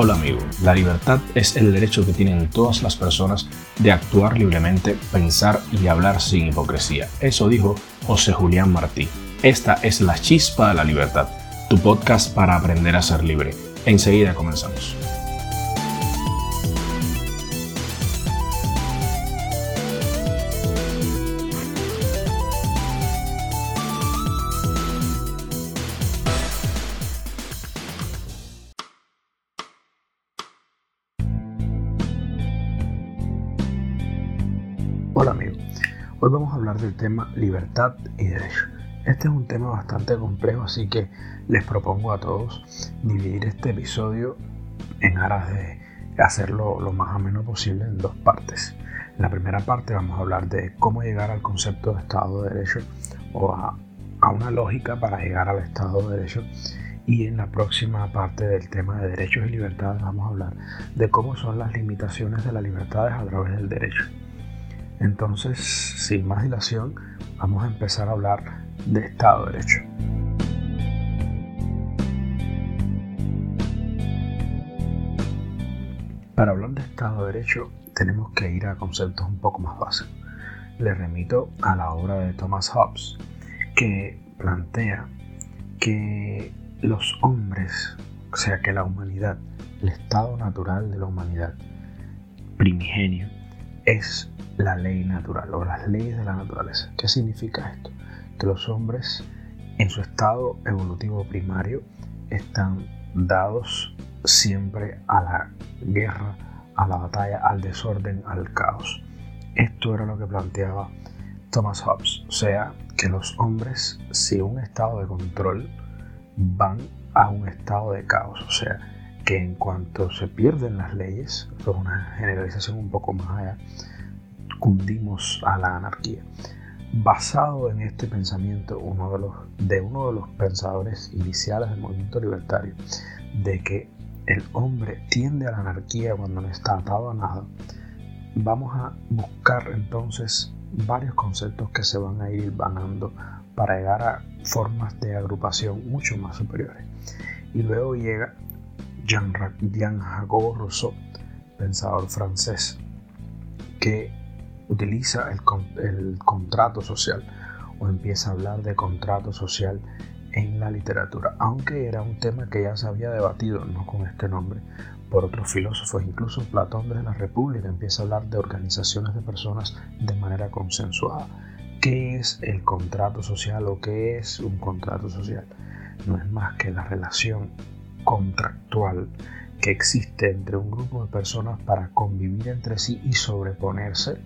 Hola amigo, la libertad es el derecho que tienen todas las personas de actuar libremente, pensar y hablar sin hipocresía. Eso dijo José Julián Martí. Esta es la chispa de la libertad, tu podcast para aprender a ser libre. Enseguida comenzamos. Hoy vamos a hablar del tema libertad y derecho. Este es un tema bastante complejo, así que les propongo a todos dividir este episodio en aras de hacerlo lo más ameno posible en dos partes. En la primera parte vamos a hablar de cómo llegar al concepto de Estado de Derecho o a, a una lógica para llegar al Estado de Derecho y en la próxima parte del tema de derechos y libertades vamos a hablar de cómo son las limitaciones de las libertades a través del derecho. Entonces, sin más dilación, vamos a empezar a hablar de Estado de Derecho. Para hablar de Estado de Derecho tenemos que ir a conceptos un poco más básicos. Le remito a la obra de Thomas Hobbes, que plantea que los hombres, o sea que la humanidad, el estado natural de la humanidad primigenio, es la ley natural o las leyes de la naturaleza. ¿Qué significa esto? Que los hombres en su estado evolutivo primario están dados siempre a la guerra, a la batalla, al desorden, al caos. Esto era lo que planteaba Thomas Hobbes, o sea, que los hombres, si un estado de control, van a un estado de caos, o sea, que en cuanto se pierden las leyes, esto es una generalización un poco más allá, cundimos a la anarquía. Basado en este pensamiento de, de uno de los pensadores iniciales del movimiento libertario, de que el hombre tiende a la anarquía cuando no está atado a nada, vamos a buscar entonces varios conceptos que se van a ir vanando para llegar a formas de agrupación mucho más superiores. Y luego llega Jean-Jacques Rousseau, pensador francés, que utiliza el, contrato social o empieza a hablar de contrato social en la literatura, aunque era un tema que ya se había debatido, no con este nombre, por otros filósofos, incluso Platón desde la República empieza a hablar de organizaciones de personas de manera consensuada. ¿Qué es el contrato social o qué es un contrato social? No es más que la relación contractual que existe entre un grupo de personas para convivir entre sí y sobreponerse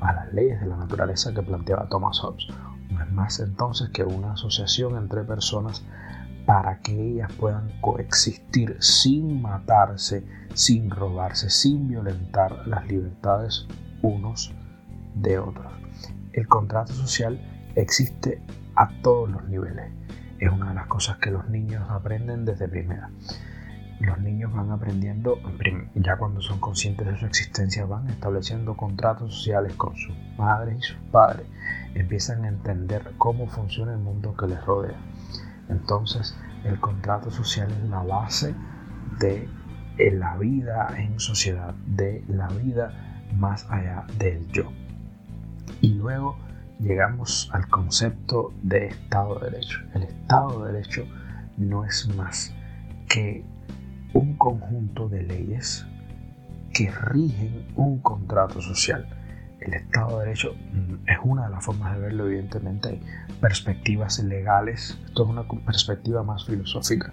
a las leyes de la naturaleza que planteaba Thomas Hobbes. No es más entonces que una asociación entre personas para que ellas puedan coexistir sin matarse, sin robarse, sin violentar las libertades unos de otros. El contrato social existe a todos los niveles. Es una de las cosas que los niños aprenden desde primera los niños van aprendiendo, ya cuando son conscientes de su existencia, van estableciendo contratos sociales con sus madres y sus padres, empiezan a entender cómo funciona el mundo que les rodea. Entonces, el contrato social es la base de la vida en sociedad, de la vida más allá del yo. Y luego llegamos al concepto de Estado de Derecho. El Estado de Derecho no es más que un conjunto de leyes que rigen un contrato social. El Estado de Derecho mm, es una de las formas de verlo, evidentemente hay perspectivas legales, esto es una perspectiva más filosófica,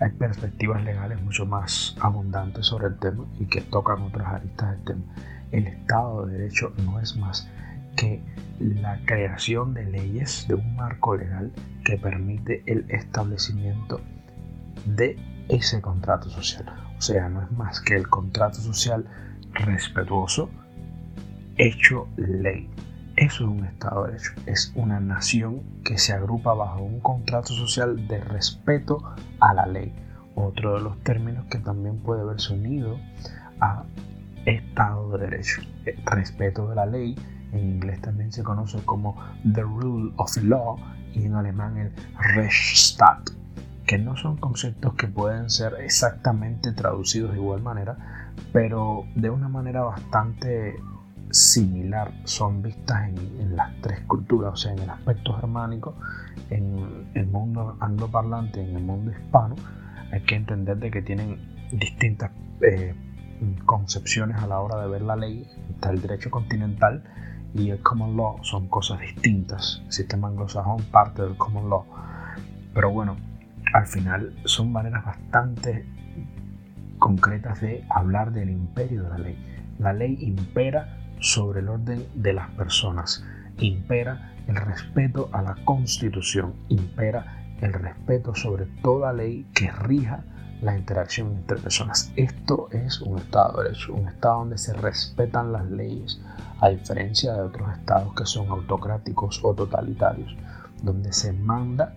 hay perspectivas legales mucho más abundantes sobre el tema y que tocan otras aristas del tema. El Estado de Derecho no es más que la creación de leyes, de un marco legal que permite el establecimiento de ese contrato social. O sea, no es más que el contrato social respetuoso hecho ley. Eso es un Estado de Derecho. Es una nación que se agrupa bajo un contrato social de respeto a la ley. Otro de los términos que también puede verse unido a Estado de Derecho. Respeto de la ley en inglés también se conoce como the rule of law y en alemán el Rechtsstaat que no son conceptos que pueden ser exactamente traducidos de igual manera, pero de una manera bastante similar son vistas en, las tres culturas, o sea, en el aspecto germánico, en el mundo angloparlante, en el mundo hispano, hay que entender de que tienen distintas eh, concepciones a la hora de ver la ley. Está el derecho continental y el common law son cosas distintas. El sistema anglosajón parte del common law. Pero bueno, al final son maneras bastante concretas de hablar del imperio de la ley. La ley impera sobre el orden de las personas, impera el respeto a la constitución, impera el respeto sobre toda ley que rija la interacción entre personas. Esto es un Estado de Derecho, un Estado donde se respetan las leyes, a diferencia de otros estados que son autocráticos o totalitarios, donde se manda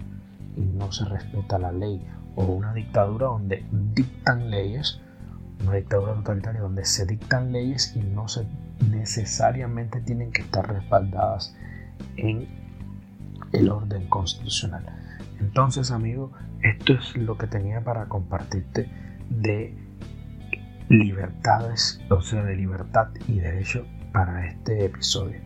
y no se respeta la ley, o una dictadura donde dictan leyes, una dictadura totalitaria donde se dictan leyes y no se necesariamente tienen que estar respaldadas en el orden constitucional. Entonces, amigo, esto es lo que tenía para compartirte de libertades, o sea, de libertad y derecho para este episodio.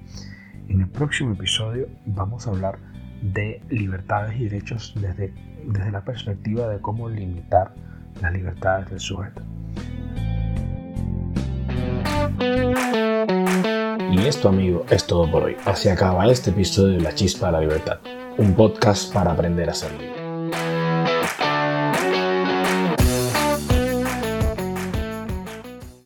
En el próximo episodio vamos a hablar de libertades y derechos desde, desde la perspectiva de cómo limitar las libertades del sujeto. Y esto, amigo, es todo por hoy. Así acaba este episodio de La Chispa de la Libertad, un podcast para aprender a ser libre.